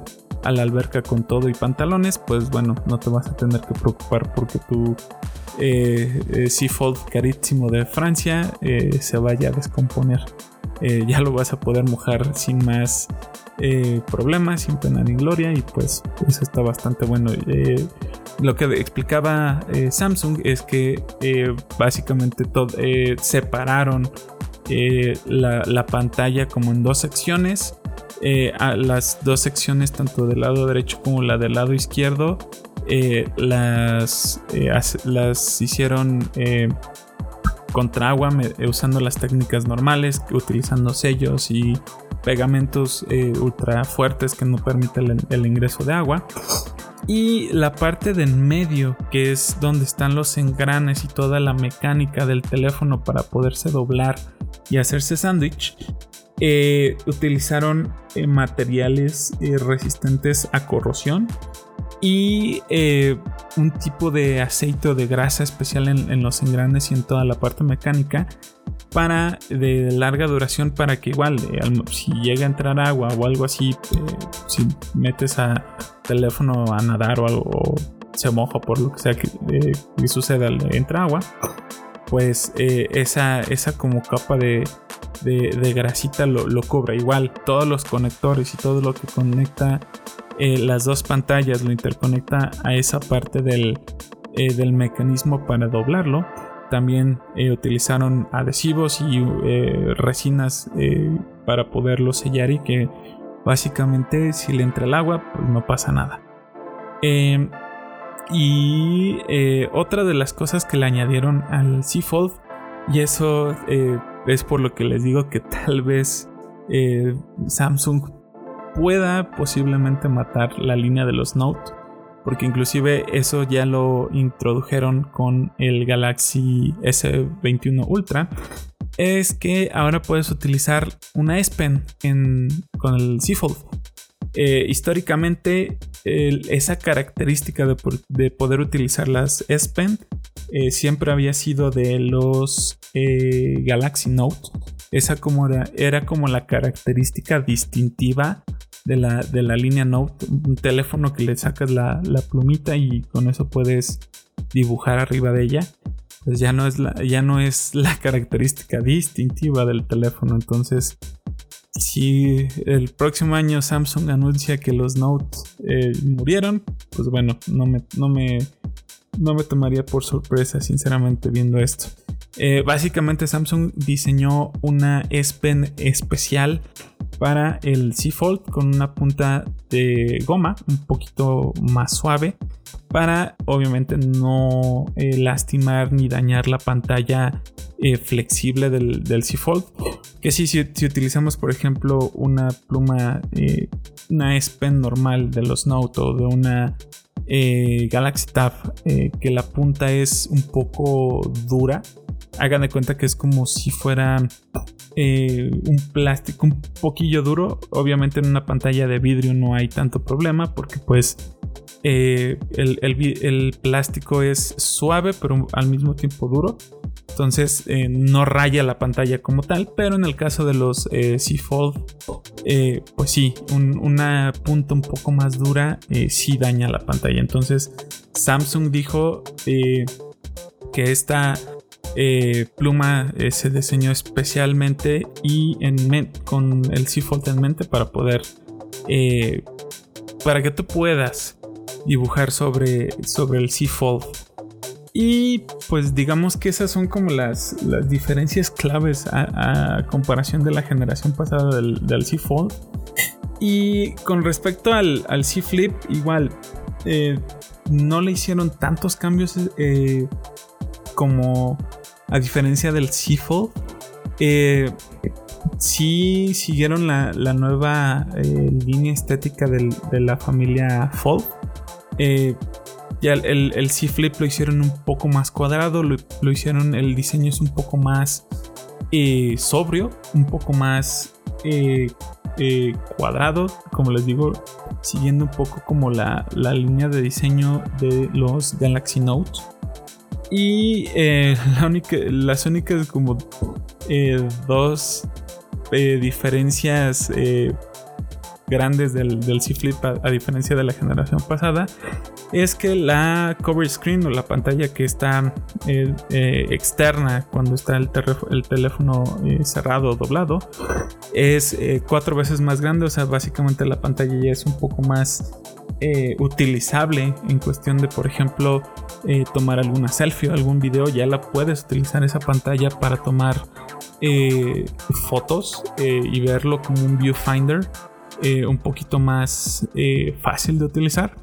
a la alberca con todo y pantalones, pues bueno, no te vas a tener que preocupar porque tu eh, eh carísimo de Francia eh, se vaya a descomponer. Eh, ya lo vas a poder mojar sin más problemas, sin pena ni gloria y pues eso está bastante bueno. lo que explicaba Samsung es que básicamente separaron la, pantalla como en dos secciones eh, las dos secciones, tanto del lado derecho como la del lado izquierdo, eh, las, eh, las hicieron contra agua usando las técnicas normales, utilizando sellos y pegamentos ultra fuertes que no permiten el, ingreso de agua. Y la parte de en medio, que es donde están los engranes y toda la mecánica del teléfono para poderse doblar y hacerse sándwich, eh, utilizaron eh, materiales eh, resistentes a corrosión y un tipo de aceite o de grasa especial en, los engranes y en toda la parte mecánica para de larga duración para que igual si llega a entrar agua o algo así si metes a teléfono a nadar o algo se moja por lo que sea que, que suceda entra agua pues esa, esa como capa de, de, grasita lo, lo, cubra. Igual todos los conectores y todo lo que conecta eh, las dos pantallas lo interconecta a esa parte del, eh, del mecanismo para doblarlo. También eh, utilizaron adhesivos y resinas para poderlo sellar y que básicamente si le entra el agua pues no pasa nada. Y otra de las cosas que le añadieron al C-Fold y eso es por lo que les digo que tal vez eh, Samsung pueda posiblemente matar la línea de los Note. Porque inclusive eso ya lo introdujeron con el Galaxy S21 Ultra. Es que ahora puedes utilizar una S Pen con el Z Fold. Eh, históricamente esa característica de, poder utilizar las S Pen eh, siempre había sido de los eh, Galaxy Note. Esa como era, como la característica distintiva de la, de la, línea Note. Un teléfono que le sacas la, plumita y con eso puedes dibujar arriba de ella. Pues ya no es la, ya no es la <laughs> característica distintiva del teléfono. Entonces, si el próximo año Samsung anuncia que los Note eh, murieron, pues bueno, no me, no me no me tomaría por sorpresa, sinceramente, viendo esto. Eh, básicamente Samsung diseñó una S Pen especial para el C Fold con una punta de goma un poquito más suave para obviamente no eh, lastimar ni dañar la pantalla flexible del, del Fold Que sí, si, utilizamos, por ejemplo, una pluma, eh, una S Pen normal de los Note o de una eh, Galaxy Tab, eh, que la punta es un poco dura, hagan de cuenta que es como si fuera un plástico un poquillo duro. Obviamente en una pantalla de vidrio no hay tanto problema porque pues el, el, plástico es suave pero al mismo tiempo duro entonces eh, no raya la pantalla como tal, pero en el caso de los eh, Fold, eh, pues sí, una punta un poco más dura eh, sí daña la pantalla. Entonces Samsung dijo que esta pluma se diseñó especialmente y con el C Fold en mente para poder, para que tú puedas dibujar sobre, sobre el C Fold y pues digamos que esas son como las, diferencias claves a, comparación de la generación pasada del, del C Fold. Y con respecto al, al C Flip, igual, eh, no le hicieron tantos cambios eh, como a diferencia del C Fold. Eh, sí siguieron la, nueva línea estética de la familia Fold. Ya el, C Flip lo hicieron un poco más cuadrado, lo, hicieron, el diseño es un poco más eh, sobrio, un poco más eh, eh, cuadrado, como les digo, siguiendo un poco como la, línea de diseño de los Galaxy Note. Y <laughs> la única, las únicas como dos diferencias grandes del, C Flip a, diferencia de la generación pasada es que la cover screen o la pantalla que está eh, eh, externa cuando está el, el teléfono eh, cerrado o doblado es cuatro veces más grande. O sea básicamente la pantalla ya es un poco más utilizable en cuestión de por ejemplo tomar alguna selfie o algún video. Ya la puedes utilizar esa pantalla para tomar fotos y verlo como un viewfinder eh, un poquito más eh, fácil de utilizar.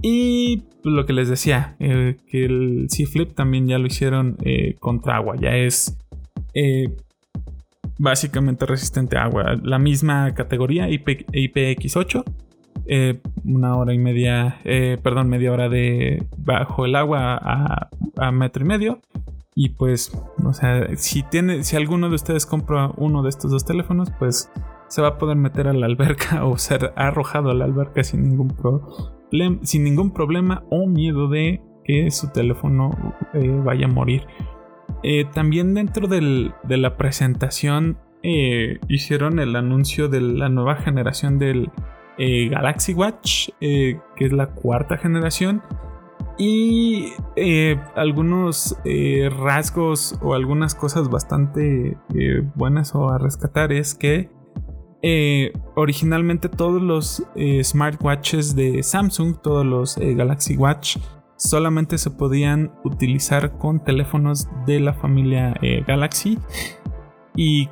Y lo que les decía, eh, que el C Flip también ya lo hicieron contra agua, ya es básicamente resistente a agua. La misma categoría IPX8, una hora y media, perdón, media hora de bajo el agua a, a, metro y medio. Y pues, o sea, si tiene, si alguno de ustedes compra uno de estos dos teléfonos, pues se va a poder meter a la alberca <laughs> o ser arrojado a la alberca sin ningún, sin ningún problema o miedo de que su teléfono eh, vaya a morir. Eh, también dentro de la presentación eh, hicieron el anuncio de la nueva generación del Galaxy Watch, que es la cuarta generación. Y algunos rasgos o algunas cosas bastante buenas o a rescatar es que eh, originalmente todos los eh, smartwatches de Samsung, todos los eh, Galaxy Watch, solamente se podían utilizar con teléfonos de la familia Galaxy. Y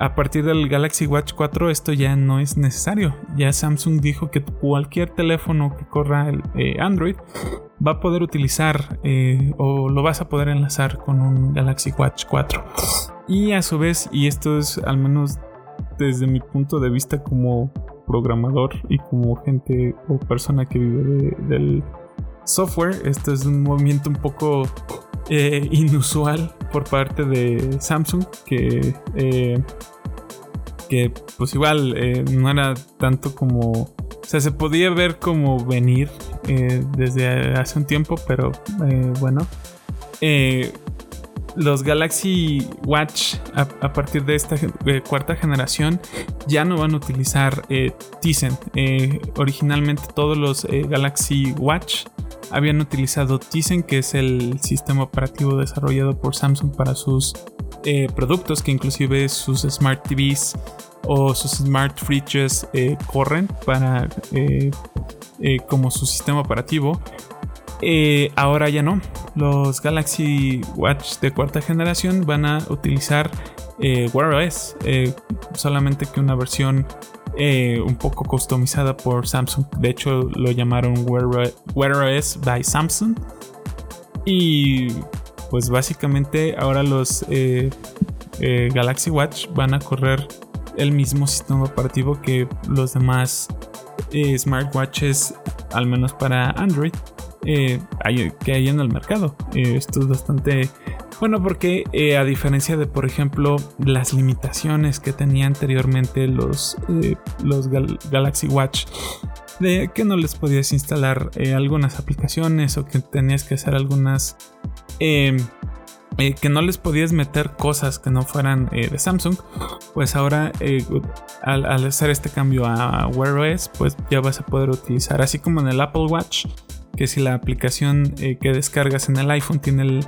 a partir del Galaxy Watch 4 esto ya no es necesario. Ya Samsung dijo que cualquier teléfono que corra el Android va a poder utilizar o lo vas a poder enlazar con un Galaxy Watch 4. Y a su vez, y esto es al menos desde mi punto de vista como programador y como gente o persona que vive del software, esto es un movimiento un poco eh, inusual por parte de Samsung que eh, que pues igual eh, no era tanto como o sea se podía ver como venir desde hace un tiempo pero bueno los Galaxy Watch a, partir de esta cuarta generación ya no van a utilizar eh, Tizen. Eh, originalmente todos los eh, Galaxy Watch habían utilizado Tizen, que es el sistema operativo desarrollado por Samsung para sus productos, que inclusive sus Smart TVs o sus Smart Fridges corren para como su sistema operativo. Eh, ahora ya no. Los Galaxy Watch de cuarta generación van a utilizar eh, Wear OS, eh, solamente que una versión un poco customizada por Samsung. De hecho, lo llamaron Wear, OS by Samsung. Y pues básicamente ahora los Galaxy Watch van a correr el mismo sistema operativo que los demás smartwatches, al menos para Android, que hay en el mercado. esto es bastante bueno, porque a diferencia de, por ejemplo, las limitaciones que tenía anteriormente los, los Galaxy Watch de que no les podías instalar eh, algunas aplicaciones o que tenías que hacer algunas... Em, eh, que no les podías meter cosas que no fueran eh, de Samsung, pues ahora al, hacer este cambio a Wear OS, pues ya vas a poder utilizar, así como en el Apple Watch, que si la aplicación que descargas en el iPhone tiene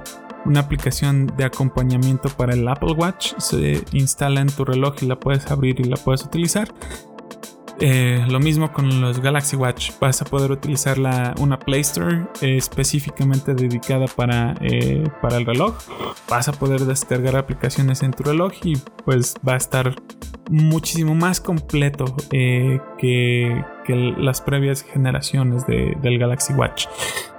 una aplicación de acompañamiento para el Apple Watch, se instala en tu reloj y la puedes abrir y la puedes utilizar. Eh, lo mismo con los Galaxy Watch. Vas a poder utilizar una Play Store eh, específicamente dedicada para, eh, para el reloj. Vas a poder descargar aplicaciones en tu reloj y pues va a estar muchísimo más completo que, las previas generaciones del Galaxy Watch.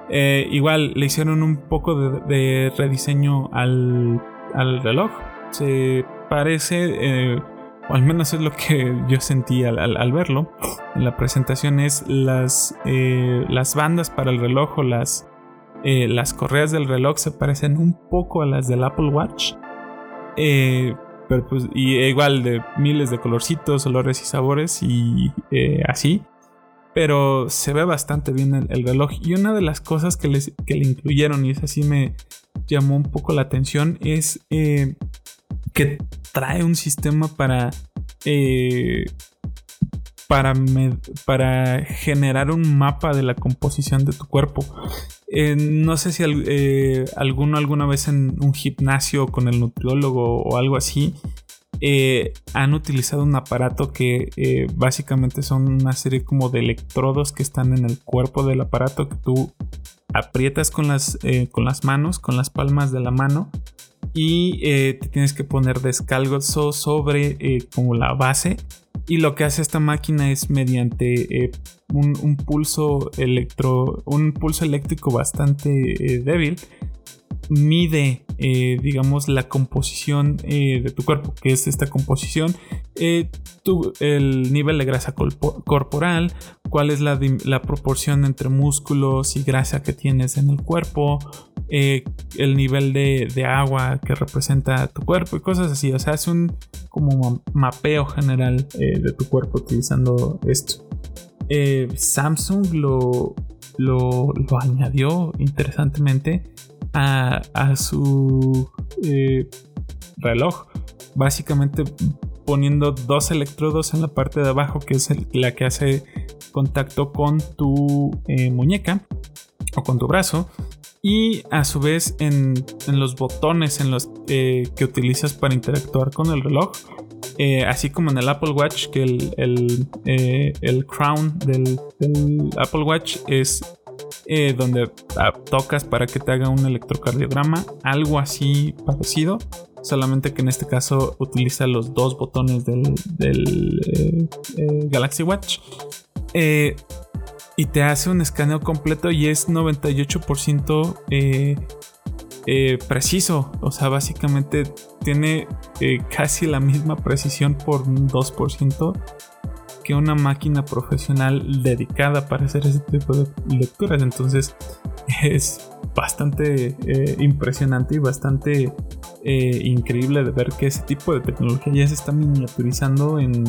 igual le hicieron un poco de, rediseño al, al reloj. Se parece o al menos es lo que yo sentí al, verlo en la presentación, es las, eh, las bandas para el reloj las, eh, las correas del reloj se parecen un poco a las del Apple Watch. Eh, pero pues, y igual de miles de colorcitos, olores y sabores y así. Pero se ve bastante bien el, reloj. Y una de las cosas que, les, que le incluyeron, y es así me llamó un poco la atención, es que trae un sistema para eh, para, para generar un mapa de la composición de tu cuerpo. Eh, no sé si eh, alguno alguna vez en un gimnasio con el nutriólogo o algo así han utilizado un aparato que básicamente son una serie como de electrodos que están en el cuerpo del aparato que tú aprietas con las, con las manos, con las palmas de la mano y eh, te tienes que poner descalzo sobre eh, como la base y lo que hace esta máquina es mediante eh, un, pulso electro un pulso eléctrico bastante débil mide, eh, digamos, la composición eh, de tu cuerpo, que es esta composición, eh, el nivel de grasa corporal, cuál es la, proporción entre músculos y grasa que tienes en el cuerpo, el nivel de, agua que representa tu cuerpo y cosas así. O sea, es un como mapeo general de tu cuerpo utilizando esto. Samsung lo, lo añadió interesantemente a, su eh, reloj. Básicamente poniendo dos electrodos en la parte de abajo, que es la que hace contacto con tu eh, muñeca o con tu brazo. Y a su vez en, los botones en los eh, que utilizas para interactuar con el reloj. así como en el Apple Watch, que el, el, crown del, del, Apple Watch es eh, donde ah, tocas para que te haga un electrocardiograma, algo así parecido, solamente que en este caso utiliza los dos botones del, eh, eh, Galaxy Watch. y te hace un escaneo completo y es 98% preciso. O sea, básicamente tiene casi la misma precisión por un 2% una máquina profesional dedicada para hacer ese tipo de lecturas. Entonces es bastante eh, impresionante y bastante eh, increíble de ver que ese tipo de tecnología ya se está miniaturizando en,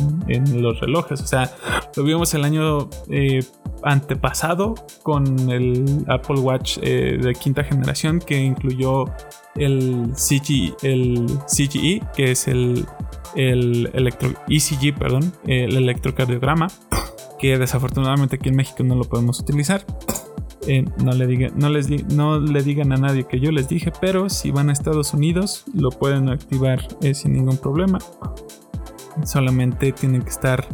los relojes. O sea, lo vimos el año eh, antepasado con el Apple Watch de quinta generación que incluyó el, CG, el CGE, que es el el electro ECG, perdón, el electrocardiograma, que desafortunadamente aquí en México no lo podemos utilizar. Eh, no, le no, les no le digan a nadie que yo les dije, pero si van a Estados Unidos lo pueden activar eh, sin ningún problema. Solamente tienen que estar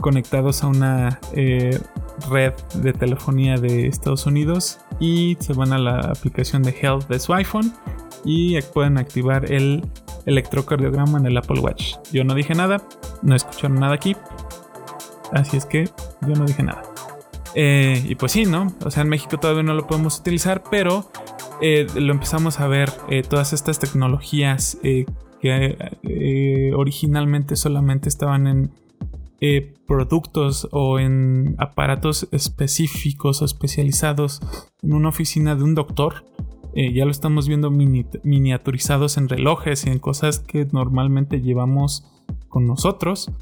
conectados a una eh, red de telefonía de Estados Unidos y se van a la aplicación de Health de su iPhone y pueden activar el electrocardiograma en el Apple Watch. Yo no dije nada, no escucharon nada aquí, así es que yo no dije nada. Eh, y pues sí, ¿no? O sea, en México todavía no lo podemos utilizar, pero eh, lo empezamos a ver, eh, todas estas tecnologías que originalmente solamente estaban en productos o en aparatos específicos o especializados en una oficina de un doctor. Ya lo estamos viendo miniaturizados en relojes y en cosas que normalmente llevamos con nosotros.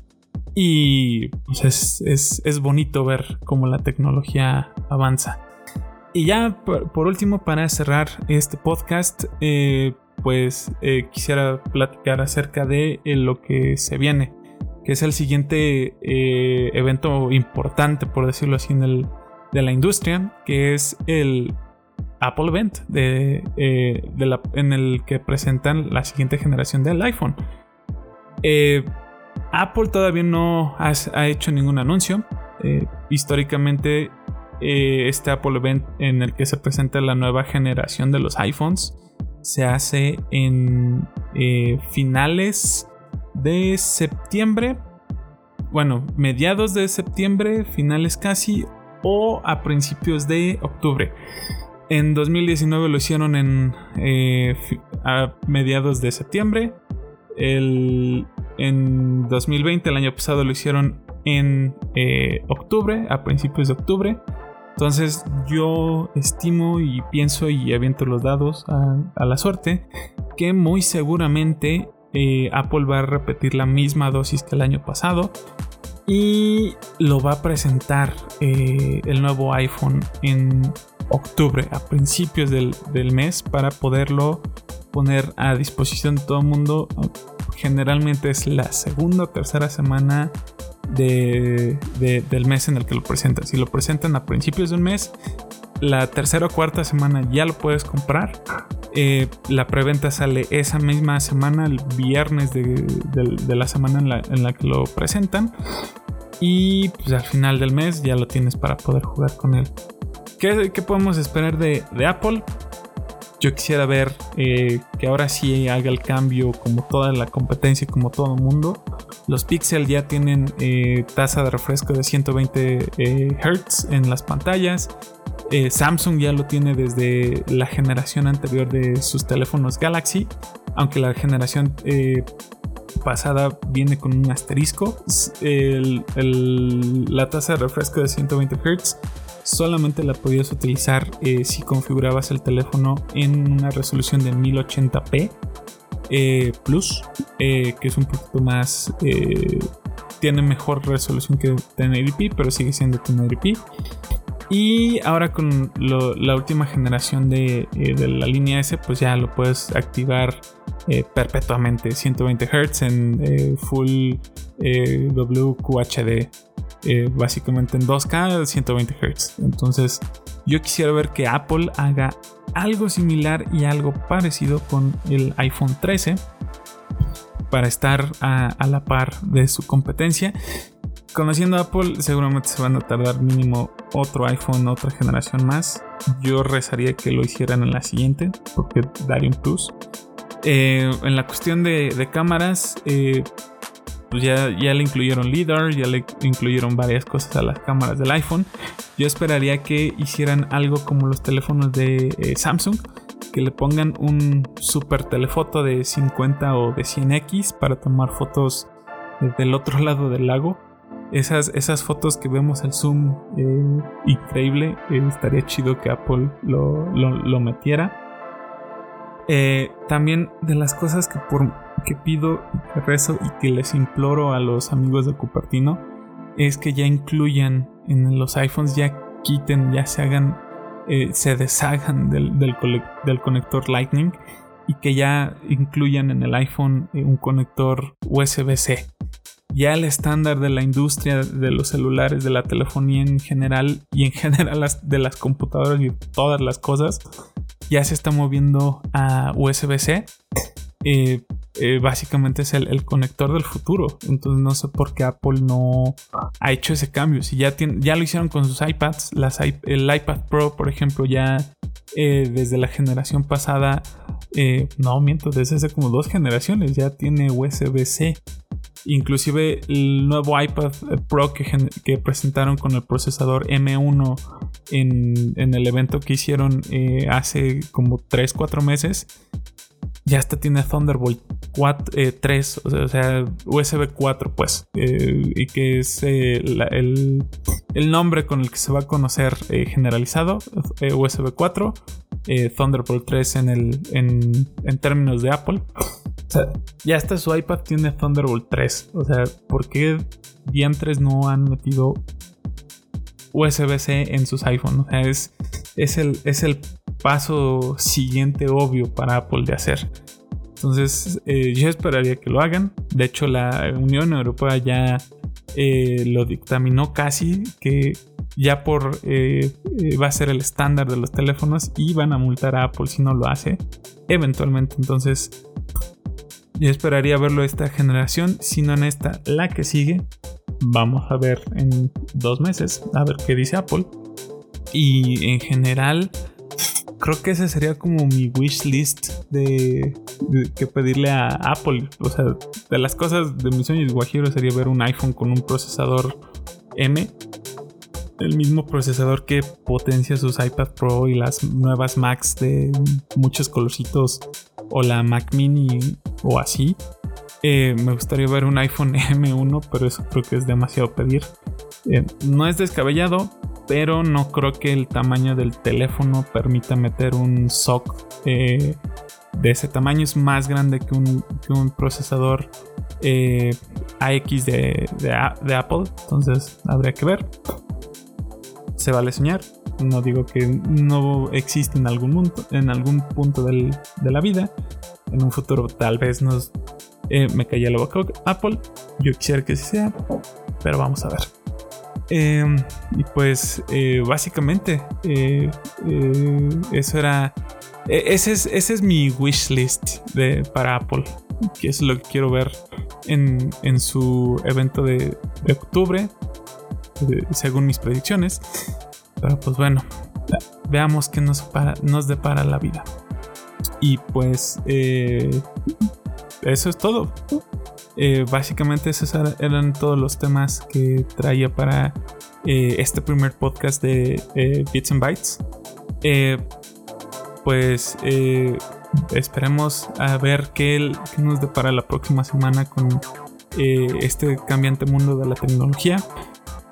Y pues, es, bonito ver cómo la tecnología avanza. Y ya por, último, para cerrar este podcast, eh, pues quisiera platicar acerca de lo que se viene que es el siguiente eh, evento importante, por decirlo así, en el, de la industria, que es el Apple Event, de, eh, en el que presentan la siguiente generación del iPhone. Eh, Apple todavía no ha hecho ningún anuncio. históricamente, este Apple Event en el que se presenta la nueva generación de los iPhones se hace en finales de septiembre, bueno, mediados de septiembre, finales casi, o a principios de octubre. En 2019 lo hicieron en eh, a mediados de septiembre. El, en 2020, el año pasado, lo hicieron en eh, octubre, a principios de octubre. Entonces yo estimo y pienso y aviento los dados a la suerte que muy seguramente eh, Apple va a repetir la misma dosis que el año pasado y lo va a presentar eh, el nuevo iPhone en octubre, a principios del, mes, para poderlo poner a disposición de todo el mundo. Generalmente es la segunda o tercera semana del mes en el que lo presentan. Si lo presentan a principios de un mes, la tercera o cuarta semana ya lo puedes comprar. Eh, la preventa sale esa misma semana, el viernes de, la semana en la, que lo presentan. Y pues al final del mes ya lo tienes para poder jugar con él. ¿Qué, podemos esperar de, Apple? Yo quisiera ver eh, que ahora sí haga el cambio como toda la competencia, como todo el mundo. Los Pixel ya tienen eh, tasa de refresco de 120 Hz en las pantallas. Eh, Samsung ya lo tiene desde la generación anterior de sus teléfonos Galaxy, aunque la generación eh, pasada viene con un asterisco. la tasa de refresco de 120 Hz solamente la podías utilizar eh, si configurabas el teléfono en una resolución de 1080p Plus, que es un poquito más tiene mejor resolución que 1080p, pero sigue siendo 1080p. Y ahora con la última generación de, eh, la línea S, pues ya lo puedes activar eh, perpetuamente 120 Hz en eh, full WQHD. Básicamente en 2K 120 Hz. Entonces yo quisiera ver que Apple haga algo similar y algo parecido con el iPhone 13 para estar a, la par de su competencia conociendo a Apple, seguramente se van a tardar mínimo otro iPhone, otra generación más. Yo rezaría que lo hicieran en la siguiente, porque daría un plus. Eh, en la cuestión de, cámaras, eh, pues ya, ya le incluyeron LIDAR, ya le incluyeron varias cosas a las cámaras del iPhone. Yo esperaría que hicieran algo como los teléfonos de eh, Samsung, que le pongan un super telefoto de 50 o de 100x para tomar fotos del otro <laughs> lado del lago esas, esas fotos que vemos al zoom eh, increíble, eh, estaría chido que Apple lo, metiera. Eh, también de las cosas que, por, que pido, que rezo y que les imploro a los amigos de Cupertino es que ya incluyan en los iPhones, ya quiten, ya se hagan, se deshagan del, del conector Lightning y que ya incluyan en el iPhone un conector USB-C ya el estándar de la industria de los celulares, de la telefonía en general y en general de las computadoras y todas las cosas, ya se está moviendo a USB-C. Eh, eh, básicamente es el, conector del futuro. Entonces no sé por qué Apple no ha hecho ese cambio. Si ya, ya lo hicieron con sus iPads, las, el iPad Pro, por ejemplo, ya eh, desde la generación pasada, no miento, desde hace como dos generaciones ya tiene USB-C. Inclusive el nuevo iPad Pro que, presentaron con el procesador M1 en, el evento que hicieron eh, hace como 3-4 meses, ya hasta tiene Thunderbolt 4, 3, o sea, USB 4, pues, y que es el, el, nombre con el que se va a conocer generalizado, USB 4, Thunderbolt 3 en, el, en, en términos de Apple. O ya hasta su iPad tiene Thunderbolt 3. O sea, ¿por qué diantres no han metido USB-C en sus iPhones? O sea, es, es, el, es el paso siguiente obvio para Apple de hacer. Entonces, eh, yo esperaría que lo hagan. De hecho, la Unión Europea ya eh, lo dictaminó casi que ya por eh, va a ser el estándar de los teléfonos y van a multar a Apple si no lo hace eventualmente. Entonces, yo esperaría verlo esta generación, si no en esta, la que sigue. Vamos a ver en dos meses, a ver qué dice Apple. Y en general, creo que ese sería como mi wish list de, que pedirle a Apple. O sea, de las cosas de mis sueños guajiros sería ver un iPhone con un procesador M. El mismo procesador que potencia sus iPad Pro y las nuevas Macs de muchos colorcitos o la Mac Mini o así. Eh, me gustaría ver un iPhone <laughs> M1, pero eso creo que es demasiado pedir. Eh, no es descabellado, pero no creo que el tamaño del teléfono permita meter un SOC eh, de ese tamaño. Es más grande que un, procesador AX de, de, Apple, entonces habría que ver. Se vale soñar. No digo que no existe en algún, punto, en algún punto de la vida. En un futuro tal vez nos eh, me caía la boca Apple. Yo quisiera que sea, pero vamos a ver. Em, y pues eh, básicamente eh, eso era... E, ese es, ese es mi wish list de, para Apple. Que es lo que quiero ver en, en su evento de octubre, según mis predicciones. Pero pues bueno, veamos qué nos, nos depara la vida. Y pues eh, eso es todo. Eh, básicamente esos eran todos los temas que traía para eh, este primer podcast de Bits and Bytes. pues esperemos a ver qué, qué, nos depara la próxima semana con este cambiante mundo de la tecnología.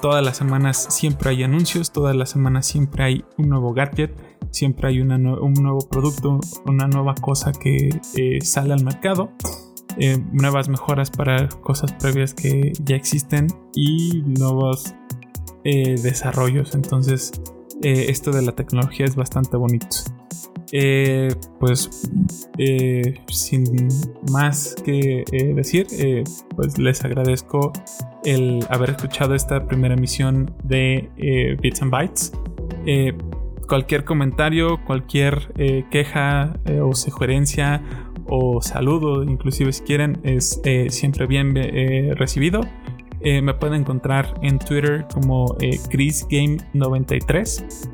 Todas las semanas siempre hay anuncios, todas las semanas siempre hay un nuevo gadget, siempre hay un nuevo producto, una nueva cosa que eh, sale al mercado, eh, nuevas mejoras para cosas previas que ya existen y nuevos eh, desarrollos. Entonces, esto de la tecnología es bastante bonito. Pues sin más que decir, pues les agradezco el haber escuchado esta primera emisión de eh, Bits and Bytes. Eh, cualquier comentario, cualquier eh, queja o sugerencia o saludo, inclusive si quieren, es siempre bien recibido. me pueden encontrar en Twitter como ChrisGame93.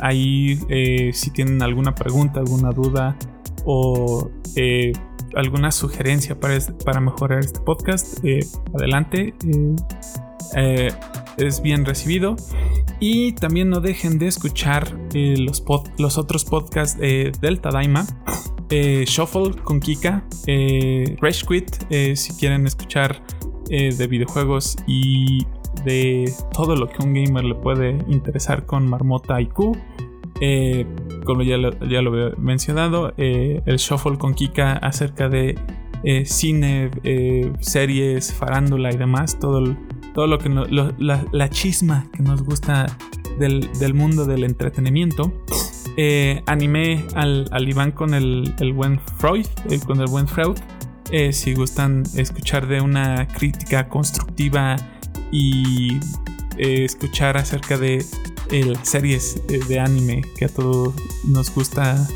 Ahí si tienen alguna pregunta, alguna duda o alguna sugerencia para, para mejorar este podcast, eh, adelante. Eh, eh, es bien recibido. Y también no dejen de escuchar los, los otros podcasts del Tadaima. Shuffle con Kika. Rage Quit si quieren escuchar de videojuegos y de todo lo que un gamer le puede interesar con Marmota IQ. Eh, como ya lo, ya lo he mencionado, eh, el shuffle con Kika acerca de eh, cine, series, farándula y demás, todo, todo lo que la, chisma que nos gusta del, mundo del entretenimiento. animé al, Iván con el, buen Freud, con el buen Freud. si gustan escuchar de una crítica constructiva y escuchar acerca de series eh, de anime que a todos nos gusta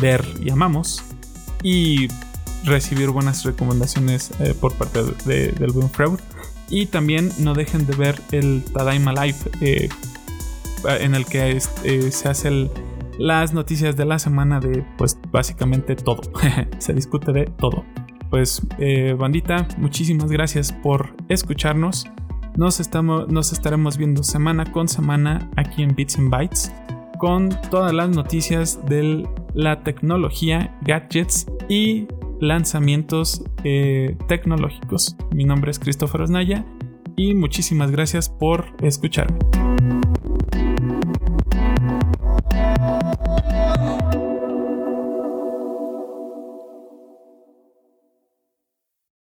ver y amamos. Y recibir buenas recomendaciones eh, por parte de, del buen Freud. Y también no dejen de ver el Tadaima Live, eh, en el que se hacen las noticias de la semana de, pues, básicamente todo. <laughs> se discute de todo. Pues, bandita, muchísimas gracias por escucharnos. Nos, estamos, nos estaremos viendo semana con semana aquí en Bits and Bytes con todas las noticias de la tecnología, gadgets y lanzamientos eh, tecnológicos. Mi nombre es Christopher Osnaya y muchísimas gracias por escucharme.